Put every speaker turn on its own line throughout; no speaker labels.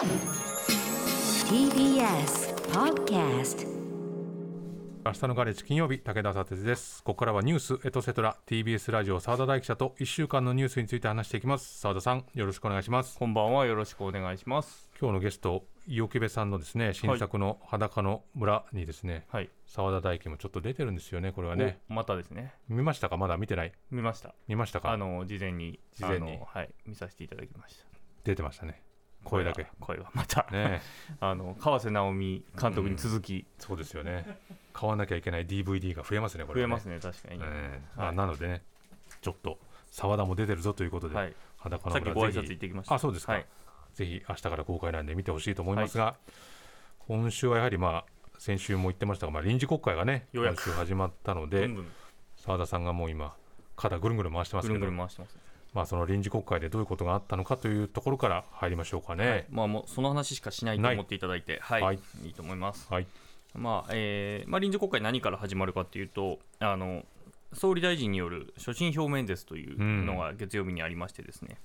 TBS Podcast
明日のガレージ金曜日武田佐哲ですここからはニュースエトセトラ TBS ラジオ澤田大記者と1週間のニュースについて話していきます澤田さんよろしくお願いします
こんばんはよろしくお願いします。
今日のゲスト伊沖部さんのですね新作の裸の村にですね
はい。
澤田大樹もちょっと出てるんですよねこれはね
おまたですね。
見ましたか？まだ見てない？
見ました。
見ましたか？
あの事前に
事前に
はい見させていただきました。
出てましたね声だけ。
声はまた、
ね。
あの川瀬直美監督に続き。
そうですよね。買わなきゃいけない DVD が増えますねこれはね。
増えますね確かに。
ええあ
はい。
なのでねちょっと澤田も出てるぞということで、
はい。
裸の
さっきご挨
村ぜひ
拶行ってきました。
あそうですか、
はい。
ぜひ明日から公開なんで見てほしいと思いますが、今週はやはりまあ先週も言ってましたが、まあ、臨時国会がね今週始まったので澤田さんがもう今肩ぐるんぐるん回してますけど。
ぐるんぐるん回してます。
まあ、その臨時国会でどういうことがあったのかというところから入りましょうかね。
はい。まあもうその話しかしないと思っていただいて、はい。
はい
い、いと思います。
はい、
まあえーまあ、臨時国会、何から始まるかというと、あの総理大臣による所信表明演説というのが月曜日にありまして、ですね、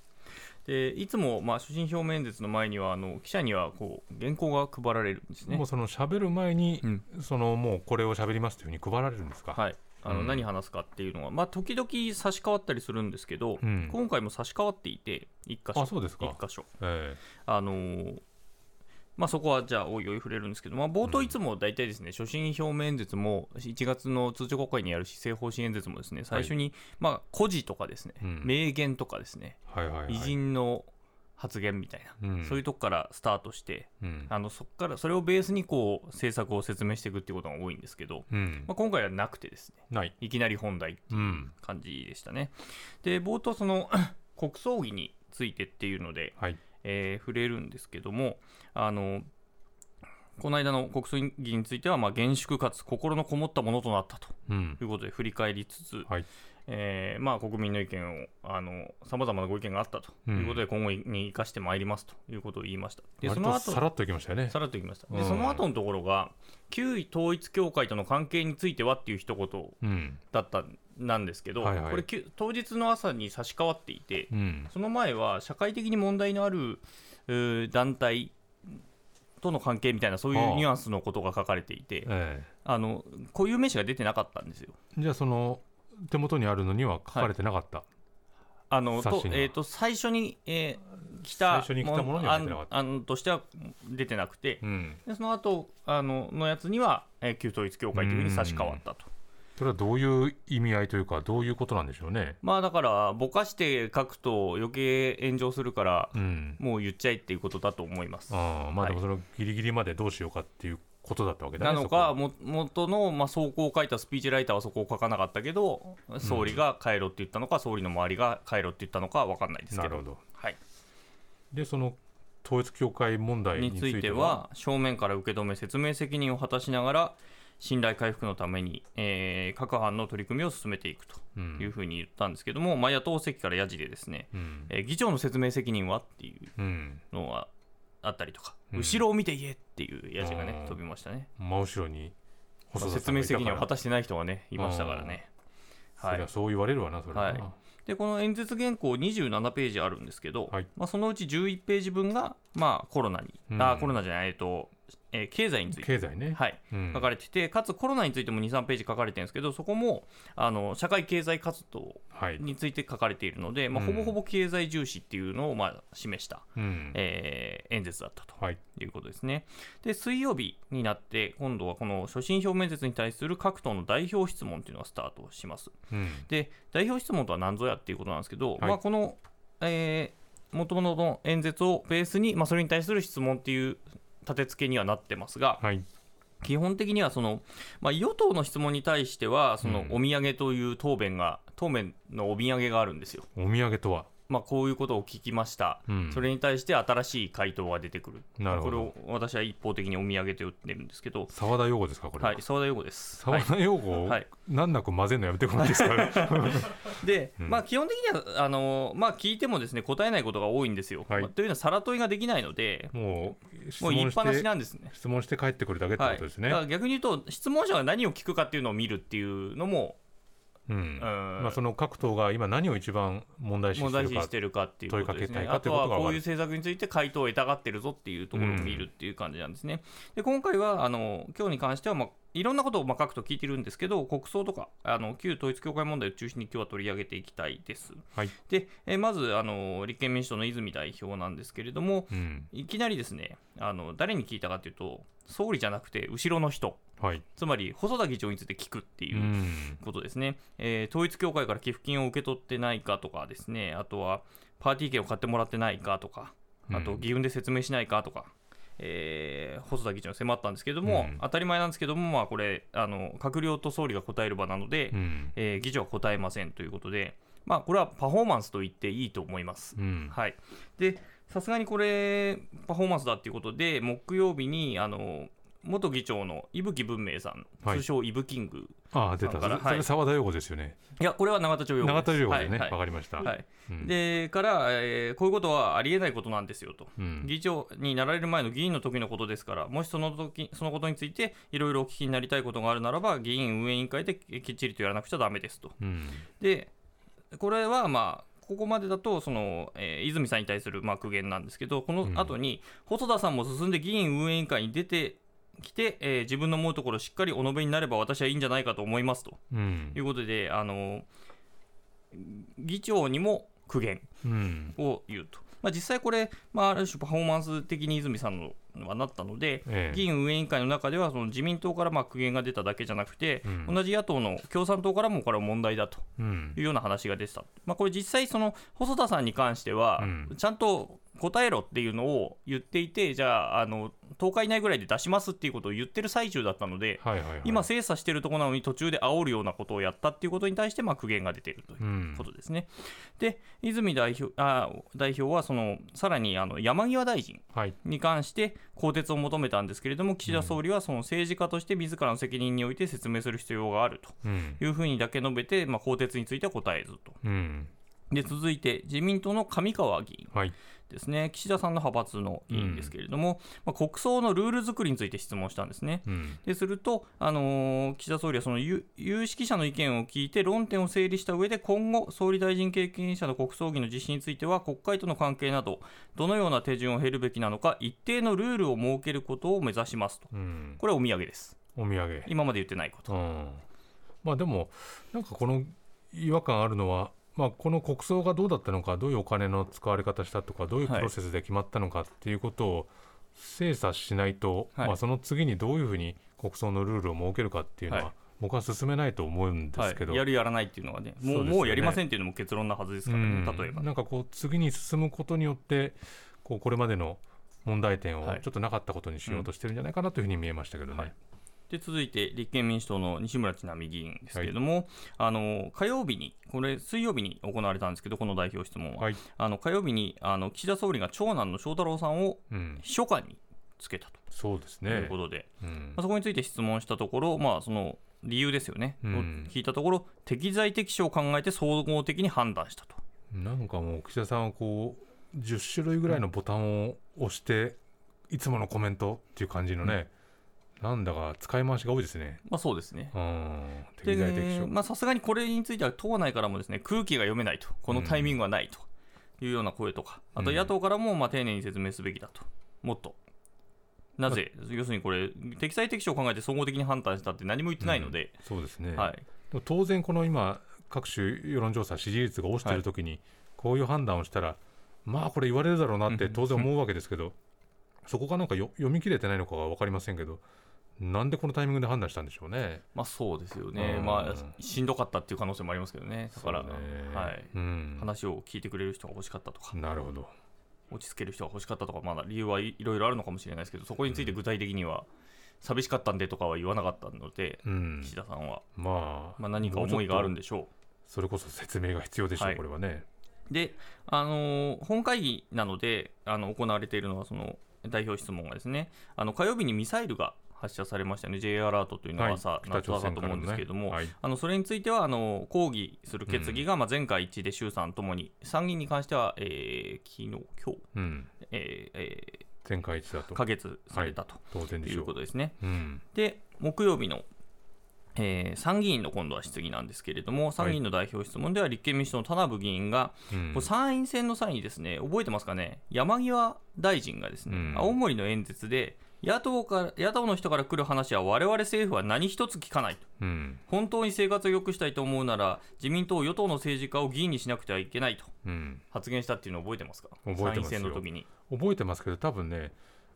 でいつも、まあ、所信表明演説の前には、あの記者にはこう原稿が配られるんですね
もう。その喋る前に、
うん
そのもうこれを喋りますというふうに配られるんですか？
はいあの
うん。
何話すかっていうのは、まあ、時々差し替わったりするんですけど、
うん。
今回も差し替わっていて、1箇所、
あそうですか。
一箇所。
え
あのーまあ、そこはじゃあ、おいおい触れるんですけど、まあ、冒頭いつも大体ですね、所信表明演説も、1月の通常国会にやる施政方針演説もですね、最初に、まあ、故事とかですね、
うん。
名言とかですね、
えはいはいはい。
偉人の発言みたいな、
うん
そういうとこからスタートして、
うん
あのそこからそれをベースにこう政策を説明していくっていうことが多いんですけど、
うん
まあ、今回はなくてですね、
ない。
いきなり本題って
う
いうん感じでしたね。で、冒頭、その 国葬儀についてっていうので、
はい。
えー触れるんですけども、あのこの間の国葬儀については、まあ、厳粛かつ心のこもったものとなったと
うん
いうことで振り返りつつ、
はい。
えーまあ、国民の意見をさまざまなご意見があったということで、今後に生かしてまいりますということを言いました。でそ
割
の後
とさらっといきましたよね。
さらっといきました。で、
うん
その後のところが、旧統一教会との関係についてはっていう一言
うん。
だったなんですけど、
はいはい
これ、きゅ当日の朝に差し替わっていて、
うん。
その前は社会的に問題のある団体との関係みたいな、そうい
ああ
うニュアンスのことが書かれていて、
え
あの固有名詞が出てなかったんですよ。
えじゃあその手元にあるのには書かれてなかった。
あの
冊子には
とえー、と最初に、えー来た
最初に来たものには出てなかった
案案としては出てなくて、
うん。
でその後あののやつには、えー旧統一教会というふうに差し替わったと。
それはどういう意味合いというか、どういうことなんでしょうね。
まあだから、ぼかして書くと余計炎上するから、
うん。
もう言っちゃえっていうことだと思います。
ああ、まあ
はい
でもそのギリギリまでどうしようかっていうことだったわけだね。
なのか、も元の、まあ、走行を書いたスピーチライターはそこを書かなかったけど、総理が帰ろって言ったのか、総理の周りが帰ろって言ったのかは分かんないですけど、
なるほど。
はい、
で、その統一教会問題に
については、正面から受け止め、説明責任を果たしながら、信頼回復のために、えー各班の取り組みを進めていくと
うん
いうふうに言ったんですけども、まあ、野党席からやじでですね、
うん。
えー議長の説明責任はっていう
うん。
のがあったりとか、
うん。
後ろを見て言えっていうやじが
あー
ね、飛びましたね。
真後ろに
まあ
細田さ
説明
んがいた
責任を果たしてない人がね、いましたからね。はい。
そりゃ、そう言われるわな、それは。な。
はい。でこの演説原稿27ページあるんですけど、
はい。
まあ、そのうち11ページ分が、まあ、コロナに、
うん。
あコロナじゃない、えっとえー経済について、
経済ね。
はい
うん
書かれてて、かつコロナについても2、3ページ書かれてるんですけど、そこもあの社会経済活動
はい。
について書かれているので、まあ、
うん
ほぼほぼ経済重視っていうのを、まあ、示した、
うん。
えー演説だったと。
はい。
いうことですね。で、水曜日になって、今度はこの所信表明演説に対する各党の代表質問というのがスタートします。
うん。
で、代表質問とは何ぞやっていうことなんですけど、
はい
まあ、この、えー、元々の演説をベースに、まあ、それに対する質問っていう立て付けにはなってますが、
はい。
基本的にはその、まあ、与党の質問に対しては、その
うん
お土産という答弁が、答弁のお土産があるんですよ。
お土産とは？
まあ、こういうことを聞きました、
うん
それに対して新しい回答が出てくる、
なるほど
これを私は一方的にお土産と言ってるんですけど、
沢田用語ですか、これは？
はい、澤田陽子です。はい
沢田用語を
はい
難なく混ぜるのやめてもらっていいですか？
で、
うん
まあ、基本的にはあの、まあ、聞いてもですね答えないことが多いんですよ。
はい
まあというのは、さら問いができないので、
もう、質
もう言い
問
っぱなしなんですね。
質問して帰ってくるだけって
はい、
ことですね。
だから逆に言うと、質問者が何を聞くかっていうのを見るっていうのも
うん
うん
まあ、その各党が今何を一番問題視してるか
問題視してるかっていうことですね。
問いかけたいか
あと
っていうことが
はこういう政策について回答を得たがってるぞっていうところを見るっていう感じなんですね。で今回はあの今日に関しては、まあ、いろんなことをまあ各党聞いてるんですけど国葬とかあの旧統一教会問題を中心に今日は取り上げていきたいです。
はい
でえまずあの立憲民主党の泉代表なんですけれども
うん
いきなりですねあの誰に聞いたかというと総理じゃなくて後ろの人。
はい。
つまり細田議長について聞くっていうう。
ん。
ことですね、えー統一教会から寄付金を受け取ってないかとかですね、あとはパーティー券を買ってもらってないかとか、あと
うん
議運で説明しないかとか、えー細田議長に迫ったんですけれども、
うん。
当たり前なんですけども、まあ、これあの、閣僚と総理が答える場なので、
うん。
えー議長は答えませんということで、まあ、これはパフォーマンスと言っていいと思います。
うん。
はい、でさすがにこれパフォーマンスだっていうことで木曜日にあの元議長の伊吹文明さん、
はい。
通称イブキング
ああ出た。それ澤田陽子ですよね。
いやこれは永田町用語
永田陽子でね。
はい
わかりました。
でから、えーこういうことはありえないことなんですよと、
うん。
議長になられる前の議員の時のことですから、もしその時そのことについていろいろお聞きになりたいことがあるならば、議員運営委員会できっちりとやらなくちゃだめですと。
うん。
で、これはまあ、ここまでだとその、えー泉さんに対するまあ苦言なんですけど、この後に、細田さんも進んで議員運営委員会に出てきて、えー自分の思うところをしっかりお述べになれば私はいいんじゃないかと思いますと
うん
いうことで、あの議長にも苦言。
うん
を言うと。まあ、実際これ、まあ、ある種パフォーマンス的に泉さんのはなったので、
ええ。
議員運営委員会の中ではその自民党からまあ苦言が出ただけじゃなくて、
うん。
同じ野党の共産党からもこれは問題だと
うん。
いうような話が出てた、まあ、これ実際その細田さんに関しては
うん。
ちゃんと答えろっていうのを言っていてじゃああの10日以内ぐらいで出しますっていうことを言ってる最中だったので、
はいはいはい。
今精査してるところなのに途中で煽るようなことをやったっていうことに対してまあ苦言が出ているという
うん。
ことですね。で泉代表あ代表はそのさらにあの山際大臣
はい。
に関して更迭を求めたんですけれども岸田総理はその政治家として自らの責任において説明する必要があると
うん。
いうふうにだけ述べて、まあ、更迭については答えずと。
うん
で続いて自民党の上川議員
はい。
ですね。岸田さんの派閥の議員ですけれども、まあ、国葬のルール作りについて質問したんですね。
うん。
ですると、あのー岸田総理はその有有識者の意見を聞いて論点を整理した上で今後総理大臣経験者の国葬儀の実施については国会との関係などどのような手順を経るべきなのか一定のルールを設けることを目指しますと。
うん。
これはお土産です。
お土産。
今まで言ってないこと。
うん。まあでもなんかこの違和感あるのは、まあ、この国葬がどうだったのかどういうお金の使われ方したとかどういうプロセスで決まったのかっていうことを精査しないと、
はい。
まあ、その次にどういうふうに国葬のルールを設けるかっていうのは、
はい。
僕は進めないと思うんで
はい
すけど、、
やるやらないっていうのはねもう
ね。
もうやりませんっていうのも結論なはずですからね、
うん。
例えば。
なんかこう次に進むことによってこうこれまでの問題点を
はい。
ちょっとなかったことにしようとしてるんじゃないかなというふうに見えましたけどね。
はいで続いて立憲民主党の西村智奈美議員ですけれども、あの火曜日に、これ、水曜日に行われたんですけど、この代表質問は、
はい。
あの火曜日にあの岸田総理が長男の翔太郎さんを
うん、
秘書官につけた
そうです
という
ね
こ。とで、
うん。
まあ、そこについて質問したところ、まあ、その理由ですよね、
うん。
を聞いたところ、適材適所を考えて総合的に判断したと。
なんかもう岸田さんはこう10種類ぐらいのボタンを押して、いつものコメントっていう感じのね、なんだか使い回しが多いですね。
まあ、そうですね。
うん、適材適所。
でまあさすがにこれについては党内からもですね空気が読めないと。このタイミングはないと。いうような声とか、あと
うん。
野党からもまあ丁寧に説明すべきだと。もっと。なぜ、要するにこれ適材適所を考えて総合的に判断したって何も言ってないので、
そうですね。
はい、
当然この今各種世論調査支持率が落ちてる時にこういう判断をしたら、まあこれ言われるだろうなって当然思うわけですけど、そこがなんかよ読み切れてないのかは分かりませんけどなんでこのタイミングで判断したんでしょうね。
まあそうですよね、
うん。
まあしんどかったっていう可能性もありますけどね。だから、
ね
はい、
うん、
話を聞いてくれる人が欲しかったとか。
なるほど。
落ち着ける人が欲しかったとかまだ理由はいいろいろあるのかもしれないですけどそこについて具体的には寂しかったんでとかは言わなかったので、
うん、
岸田さんは、
まあ、
まあ、何か思いがあるん
で
でしょ
それこそ説明が必要でしょう、
はい。
これはね。
う。で、あのー本会議なのであの行われているのはその代表質問がですねあの火曜日にミサイルが発射されましたよね。J アラートというのは朝、
北
夏朝と思うんですけれども、
はい。
あのそれについてはあの抗議する決議が、まあ、前回一致で衆参ともに参議院に関しては、えー昨日今日、
うん、
えーえ
全会一致だと。
ー可決されたと
当然で
いう。ことですね。
うん、
で木曜日の、えー参議院の今度は質疑なんですけれども、参議院の代表質問では立憲民主党の田名部議員が、
うん。
これ参院選の際にですね、覚えてますかね、山際大臣がですね、
うん。
青森の演説で、野党から野党の人から来る話は、我々政府は何一つ聞かないと。
うん。
本当に生活を良くしたいと思うなら、自民党、与党の政治家を議員にしなくてはいけないと。
うん。
発言したっていうのを覚えてますか、
覚えてますよ。
参院選の時に。
覚えてますけど多分ね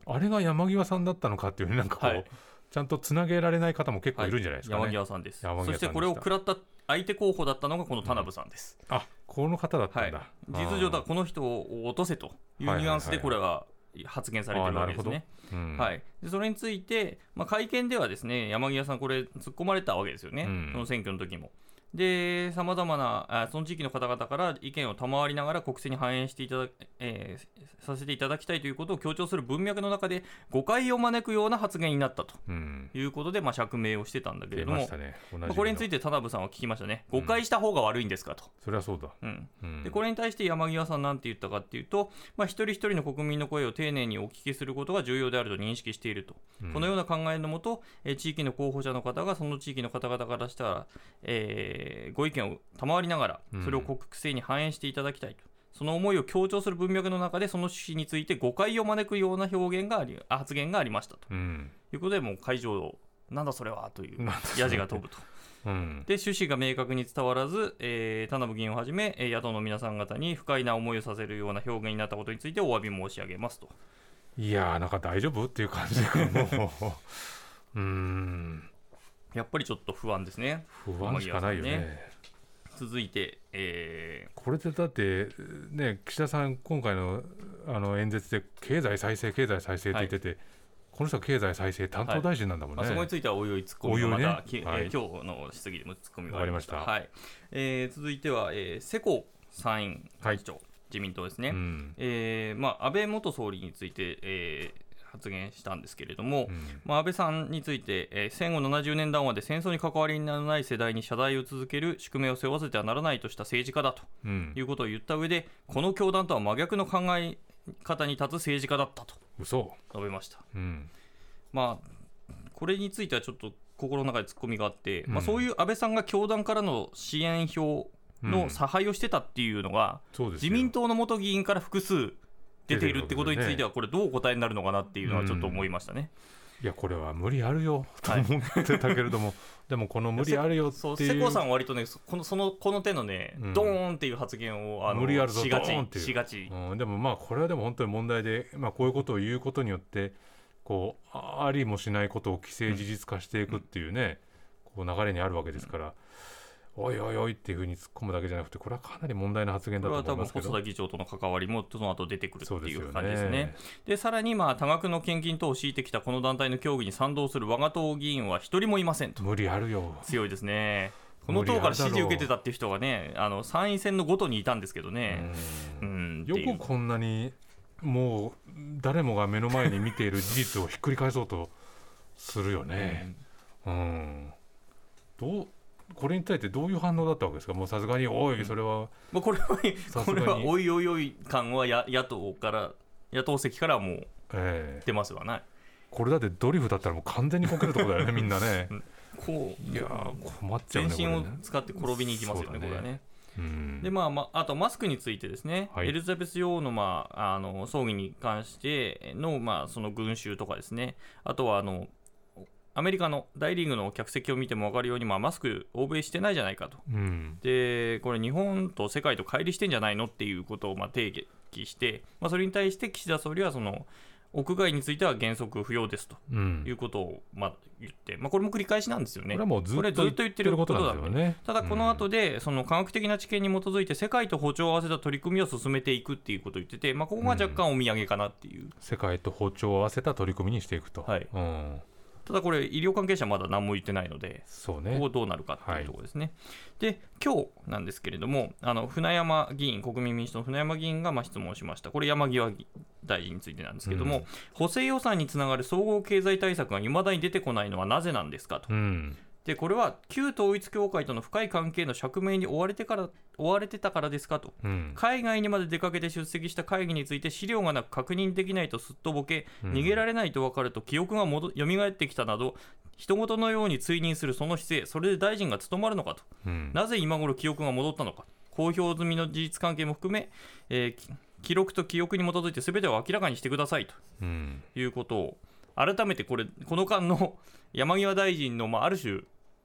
あれが山際さんだったのかっていうふうになんかこう、
はい。
ちゃんとつなげられない方も結構いるんじゃないですかね、
山際さんです。
山際さんでした
そしてこれを食らった相手候補だったのがこの田名部さんです。
あこの方だった
はい
んだ、、
事実上、だこの人を落とせというニュアンスでこれは発言されてるわけですね。
うん。
はい、でそれについて、まあ、会見ではですね山際さん、これ、突っ込まれたわけですよね、
うん。
その選挙の時も。で、さまざまなあその地域の方々から意見を賜りながら国政に反映していただ、えーさせていただきたいということを強調する文脈の中で、誤解を招くような発言になったと
うん。
いうことで、まあ、釈明をしてたんだけれども
出ま
これについ
て
て田辺さんは聞きましたね、誤解した方が悪いんですかと。
それはそうだ、
うん。
うん、
でこれに対して山際さんなんて言ったかっていうと、まあ、一人一人の国民の声を丁寧にお聞きすることが重要であると認識していると、
うん。
このような考えのもと、えー地域の候補者の方がその地域の方々からしたら、えーご意見を賜りながら
うん、
それを国政に反映していただきたいと。その思いを強調する文脈の中で、その趣旨について誤解を招くような表現がありあ発言がありましたと。
うん。
いうことで、もう会場を、なんだそれはという。やじが飛ぶと。
うん。
で趣旨が明確に伝わらず、えー田名部議員をはじめ、えー野党の皆さん方に不快な思いをさせるような表現になったことについてお詫び申し上げますと。
いやーなんか大丈夫？っていう感じがもう。うん
やっぱりちょっと不安ですね。
不安しかないよね。
続いて、え
これでだってね岸田さん今回のあの演説で経済再生経済再生って言ってて、この人は経済再生担当大臣なんだもんね、
ーまあ、そこについてはおいおいツッコミがま
ね。
た、きえー
はい
今日の質疑でもツッコミがありました。はい。えー続いては、えー世耕参院幹事長、自民党ですね。
うん。
えーまあ、安倍元総理について、えー発言したんですけれども、
うん。
まあ、安倍さんについて、えー戦後70年談話で戦争に関わりのない世代に謝罪を続ける宿命を背負わせてはならないとした政治家だと
うん。
いうことを言った上で、この教団とは真逆の考え方に立つ政治家だったと
嘘。
述べました。
うん。
まあ、これについてはちょっと心の中で突っ込みがあって、
うん。
まあ、そういう安倍さんが教団からの支援票の差配をしてたっていうのが、自民党の元議員から複数出ているってことについては、これ、どうお答えになるのかなっていうのはちょっと思いましたね。
いやこれは無理あるよ。と
はい。
思ってたけれども、でもこの無理あるよって
そう。
いう
世耕さんは割とねそこのそのこの手のね、
うん。
ドーンっていう発言をあの
無理あるぞ
しがちしがち、
うん、でもまあこれはでも本当に問題で、まあ、こういうことを言うことによってこうあありもしないことを既成事実化していくっていうね、こう流れにあるわけですから、おいおいおいっていうふうに突っ込むだけじゃなくてこれはかなり問題な発言だ
これは多分
と思いますけど
細田議長との関わりもその後出てくるっていう感じですね。
ね。
でさらにまあ多額の献金等を強いてきたこの団体の協議に賛同する我が党議員は一人もいませんと
無理あるよ。
強いですね。この党から支持受けてたっていう人がね、あの参院選のごとにいたんですけどね、
う
うんん、
よくこんなにもう誰もが目の前に見ている事実をひっくり返そうとするよね。うん、どうこれに対してどういう反応だったわけですか？もうさすがにおいそれは
まあ、これはこれはおいおいおい感はや野党から野党席からはもう
ええ。
出ますわね。
これだってドリフだったらもう完全にこけるところだよね みんなね。
こう
いやー困っちゃう
全身を使って転びに行きますよね、
ね。
これはね。
うん。
でまあまあ、あとマスクについてですね、
はい。
エリザベス女王の,、まあ、あの葬儀に関しての,、まあその群衆とかですね、あとはあのアメリカの大リーグの客席を見ても分かるように、まあ、マスク、欧米してないじゃないかと。
うん。
で、これ、日本と世界と乖離してんじゃないのっていうことをまあ定義して、まあ、それに対して岸田総理はその、屋外については原則不要ですと。
うん。
いうことをまあ言って、まあ、これも繰り返しなんですよね。
これはもうずっ
こと言ってること
な
なんんで
ですよね。
ただこの後で、その科学的な知見に基づいて世界と歩調を合わせた取り組みを進めていくっていうことを言ってて、まあ、ここが若干お土産かなっていう、
世界と歩調を合わせた取り組みにしていくと、
はい。
うん、
ただこれ、医療関係者はまだ何も言ってないので、
そうね。
ここどうなるかっていうところですね。で、今日なんですけれども、あの船山議員、国民民主党の船山議員がまあ質問しました、これ、山際大臣についてなんですけれども、
うん。
補正予算につながる総合経済対策がいまだに出てこないのはなぜなんですかと。
うん
でこれは旧統一教会との深い関係の釈明に追われてから追われてたからですかと。
うん。
海外にまで出かけて出席した会議について資料がなく確認できないとすっとぼけ、
うん。
逃げられないと分かると記憶が戻蘇ってきたなど人事のように追認するその姿勢それで大臣が務まるのかと。
うん。
なぜ今頃記憶が戻ったのか。公表済みの事実関係も含め、えーき記録と記憶に基づいて全てを明らかにしてくださいと
うん。
いうことを改めてこれこの間の山際大臣の、まあ、ある種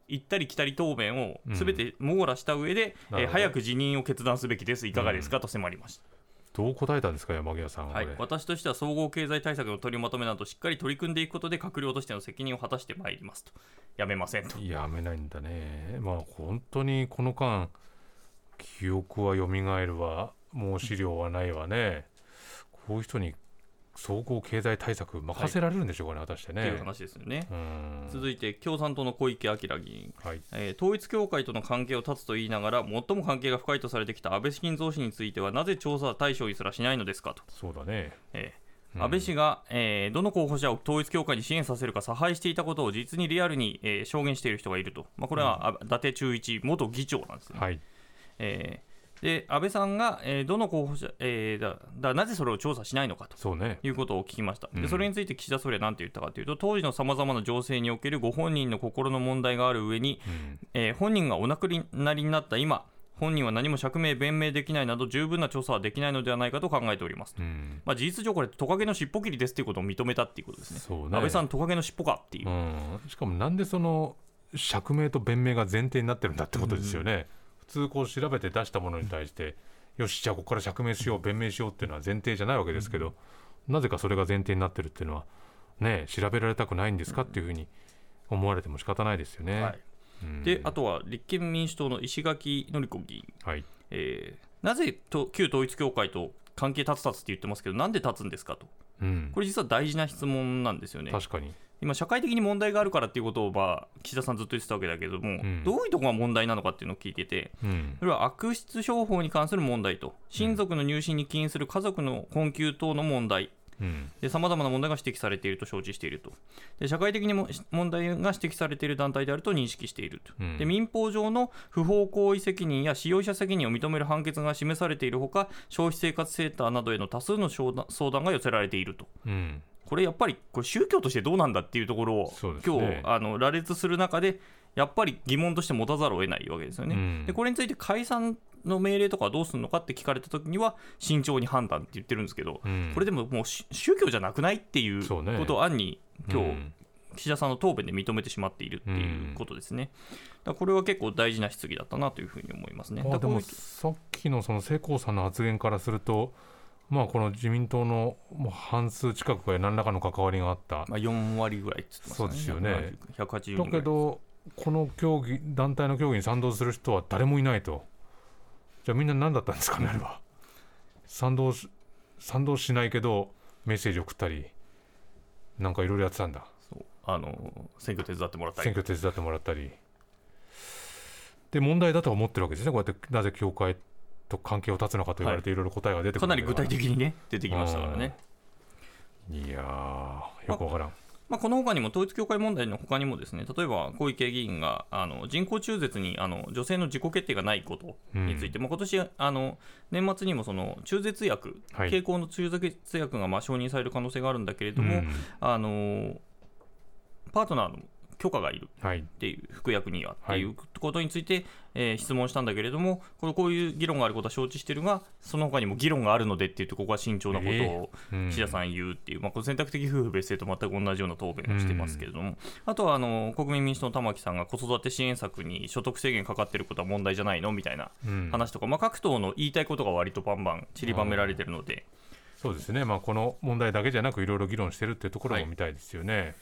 行ったり来たり答弁を全て網羅した上で、
なるほど。
えー早く辞任を決断すべきですいかがですか？と迫りました。
どう答えたんですか山際さんは
い、私としては総合経済対策の取りまとめなどしっかり取り組んでいくことで閣僚としての責任を果たしてまいりますと。やめませんと。
やめないんだね。まあ本当にこの間記憶は蘇るわ。もう資料はないわね。こういう人に総合経済対策任せられるんでしょうかね、果たして
っていう
ね
話ですよね。
うん。
続いて共産党の小池晃議員、
はい。
えー統一教会との関係を断つと言いながら最も関係が深いとされてきた安倍晋三氏についてはなぜ調査対象にすらしないのですかと、
そうだね。
えー
うん。
安倍氏が、えーどの候補者を統一教会に支援させるか差配していたことを実にリアルに、えー証言している人がいると、まあ、これは、あ伊達忠一元議長なんですね。
はい。
えーで安倍さんが、えーどの候補者、えーだだなぜそれを調査しないのかと
そうね。
いうことを聞きました、
うん。
でそれについて岸田総理は何て言ったかというと当時のさまざまな情勢におけるご本人の心の問題がある上に、
うん。
えー本人がお亡くなりになった。今本人は何も釈明弁明できないなど十分な調査はできないのではないかと考えておりますと、
うん。
まあ、事実上これトカゲの尻尾切りですということを認めたっていうことですね。
そうね。
安倍さんトカゲの尻尾かっていう、
うん。しかもなんでその釈明と弁明が前提になってるんだってことですよね、普通こう調べて出したものに対してよしじゃあここから釈明しよう弁明しようっていうのは前提じゃないわけですけど、なぜかそれが前提になってるっていうのはね調べられたくないんですかっていうふうに思われても仕方ないですよね。
はい、
うん。
であとは立憲民主党の石垣のり子議員。
はい。
えーなぜと旧統一教会と関係立つ立つって言ってますけど、なんで立つんですかと、
うん。
これ実は大事な質問なんですよね。
確かに
今、社会的に問題があるからっていうことを、まあ、岸田さんずっと言ってたわけだけども、
ん。
どういうところが問題なのかっていうのを聞いてて、
うん。
それは悪質商法に関する問題と、親族の入信に起因する家族の困窮等の問題、
うん。
さまざまな問題が指摘されていると承知していると、で社会的にも問題が指摘されている団体であると認識していると、
うん。
で民法上の不法行為責任や使用者責任を認める判決が示されているほか、消費生活センターなどへの多数の相談相談が寄せられていると。
うん
これやっぱりこれ宗教としてどうなんだっていうところを、
ね
今日あの羅列する中でやっぱり疑問として持たざるを得ないわけですよね。
うん
でこれについて解散の命令とかはどうするのかって聞かれた時には慎重に判断って言ってるんですけど、
うん
これでももうし宗教じゃなくないっていうことを暗に今日、
うん
岸田さんの答弁で認めてしまっているっていうことですね。これは結構大事な質疑だったなというふうに思いますね。
あでもさっきのその世耕さんの発言からするとまあこの自民党のもう半数近くが何らかの関わりがあった。
まあ、4割ぐらいって言ってました
そうですよね。
180人ぐ
だ
らい。
けどこの競技団体の競技に賛同する人は誰もいないと。じゃあみんな何だったんですかねあれは。賛同し賛同しないけどメッセージ送ったりなんかいろいろやってたんだ。
そう。あの選挙手伝ってもらったり。
選挙手伝ってもらったり。で問題だとは思ってるわけですね。こうやってなぜ教会と関係を断つのかと言われてい。ろいろ答えが出て
かなり具体
的
的にね出てきましたからね。
いやーよくわからん。
まあ、この他にも統一教会問題の他にもですね例えば小池議員があの人工中絶にあの女性の自己決定がないことについて、まあ、今年あの年末にもその中絶薬、
はい。
経口の中絶薬がまあ承認される可能性があるんだけれども、
うん。
あのパートナーの許可がいる
はい。
っていう服薬にはって
はい。
いうことについて、えー質問したんだけれどもこれこういう議論があることは承知しているがその他にも議論があるのでって言ってここは慎重なことを
うん。
岸田さん言うっていう、まあ、これ選択的夫婦別姓と全く同じような答弁をしてますけれども、あとはあの国民民主党の玉木さんが子育て支援策に所得制限かかってることは問題じゃないのみたいな
うん。
話とか、まあ、各党の言いたいことが割とバンバン散りばめられてるので。
そうですね、まあ、この問題だけじゃなくいろいろ議論してるっていうところも見たいですよね。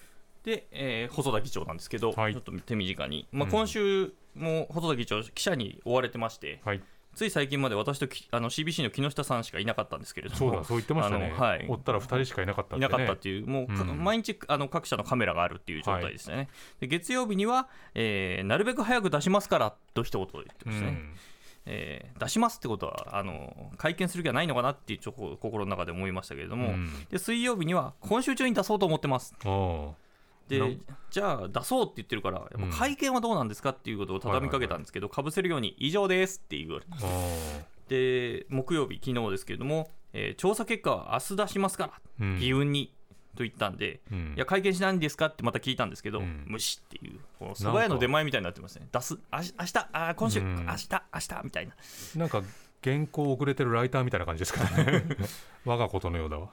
で、えー細田議長なんですけど、
はい。
ちょっと手短に、まあ、
うん。
今週も細田議長、記者に追われてまして、
はい、
つい最近まで私ときあの CBC の木下さんしかいなかったんですけれども、
そうだ、そう言ってましたね。
はい。
追ったら2人しかいなかったって、ね。
いなかったっていう、もうか、
うん。
毎日あの各社のカメラがあるっていう状態でしたね。で月曜日には、えーなるべく早く出しますからと一言言ってましたね。えー出しますってことはあの会見する気はないのかなっていうちょこ心の中で思いましたけれども、
うん。
で水曜日には今週中に出そうと思ってますでじゃあ出そうって言ってるからやっぱ会見はどうなんですかっていうことを畳みかけたんですけどかぶせるように以上ですって言われて
あ
で木曜日昨日ですけれども、えー調査結果は明日出しますから
ーうん。
議運にと言ったんで、
うん。
いや会見しないんですかってまた聞いたんですけど、
うん。
無視っていうこの蕎麦屋の出前みたいになってますね出すあし明日？あー今週、
うん。
明日？明日？みたいな。
なんか原稿遅れてるライターみたいな感じですかね。我がことのようだわ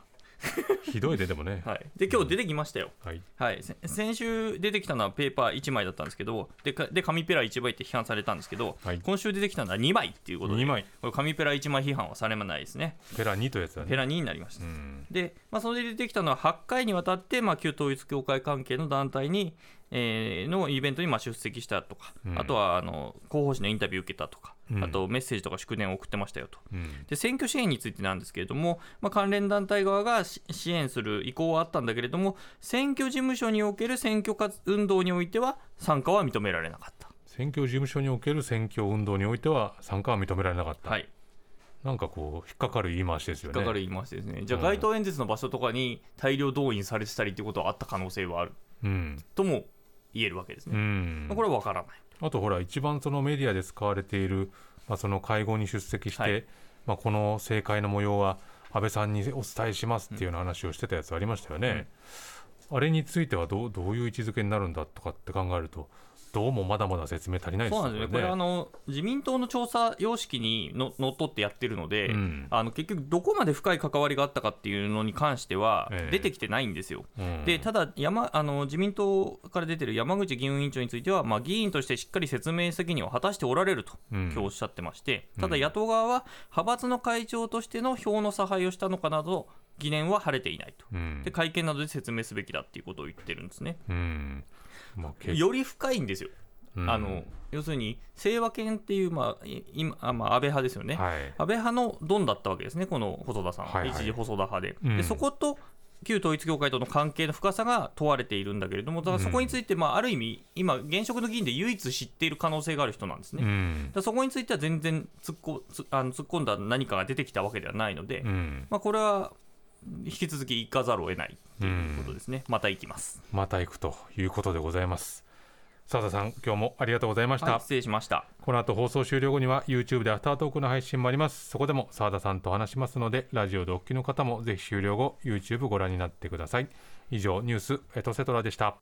ひどいででもね。
はい、で今日出てきましたよ、
はい。
はい、せ先週出てきたのはペーパー1枚だったんですけどでかで紙ペラ1枚って批判されたんですけど、
はい。
今週出てきたのは2枚っていうことで
2枚。
これ紙ペラ1枚批判はされないですね。
ペラ2というやつだね。
ペラ2になりました、
うん。
で、まあ、それで出てきたのは8回にわたって、まあ、旧統一教会関係の団体に、えーのイベントにまあ出席したとか、
うん。
あとはあの広報誌のインタビュー受けたとか、
うん
あとメッセージとか祝電を送ってましたよと。
うん
で選挙支援についてなんですけれども、まあ、関連団体側がし支援する意向はあったんだけれども、選挙事務所における選挙活運動においては参加は認められなかった。
選挙事務所における選挙運動においては参加は認められなかった、
はい、
なんかこう引っかかる言い回しですよね
引っかかる言い回しですね。じゃあ、
うん
街頭演説の場所とかに大量動員されてたりってことはあった可能性はある
うん、
とも言えるわけです
う
ね。
ん
まあこれは分からない。
あとほら一番そのメディアで使われている、まあ、その会合に出席して、
はい。
まあ、この政界の模様は安倍さんにお伝えしますっていうような話をしてたやつありましたよね、あれについてはどうどういう位置づけになるんだとかって考えるとどうもまだまだ説明足りないですよね
そうなんですよね、これあの、自民党の調査様式にののっとってやってるので、
うん。
あの結局、どこまで深い関わりがあったかっていうのに関しては
ええ。
出てきてないんですよ。
うん。
でただ山あの、自民党から出てる山口議運委員長については、まあ、議員としてしっかり説明責任を果たしておられると、
うん。
今日おっしゃってまして、ただ野党側は、派閥の会長としての票の差配をしたのかなど、疑念は晴れていないと。
うん。
で会見などで説明すべきだっていうことを言ってるんですね。
うんまあけ
より深いんですよ。
うん。
あの要するに清和研っていう、まあい今あまあ、安倍派ですよね、
はい。
安倍派のドンだったわけですね、この細田さんは、
はいはい。
一時細田派で,、
うん。
で。そこと旧統一教会との関係の深さが問われているんだけれども、だからそこについて、まあ、ある意味、今、現職の議員で唯一知っている可能性がある人なんですね。
うん。
らそこについては全然突っこつあの突っ込んだ何かが出てきたわけではないので、
うん。
まあ、これは引き続き行かざるを得ないということですね、また行きます。
また行くということでございます。澤田さん今日もありがとうございました、
はい、失礼しました。
この後放送終了後には YouTube でアフタートークの配信もあります。そこでも澤田さんと話しますのでラジオでお聞きの方もぜひ終了後 YouTube ご覧になってください。以上ニュースエトセトラでした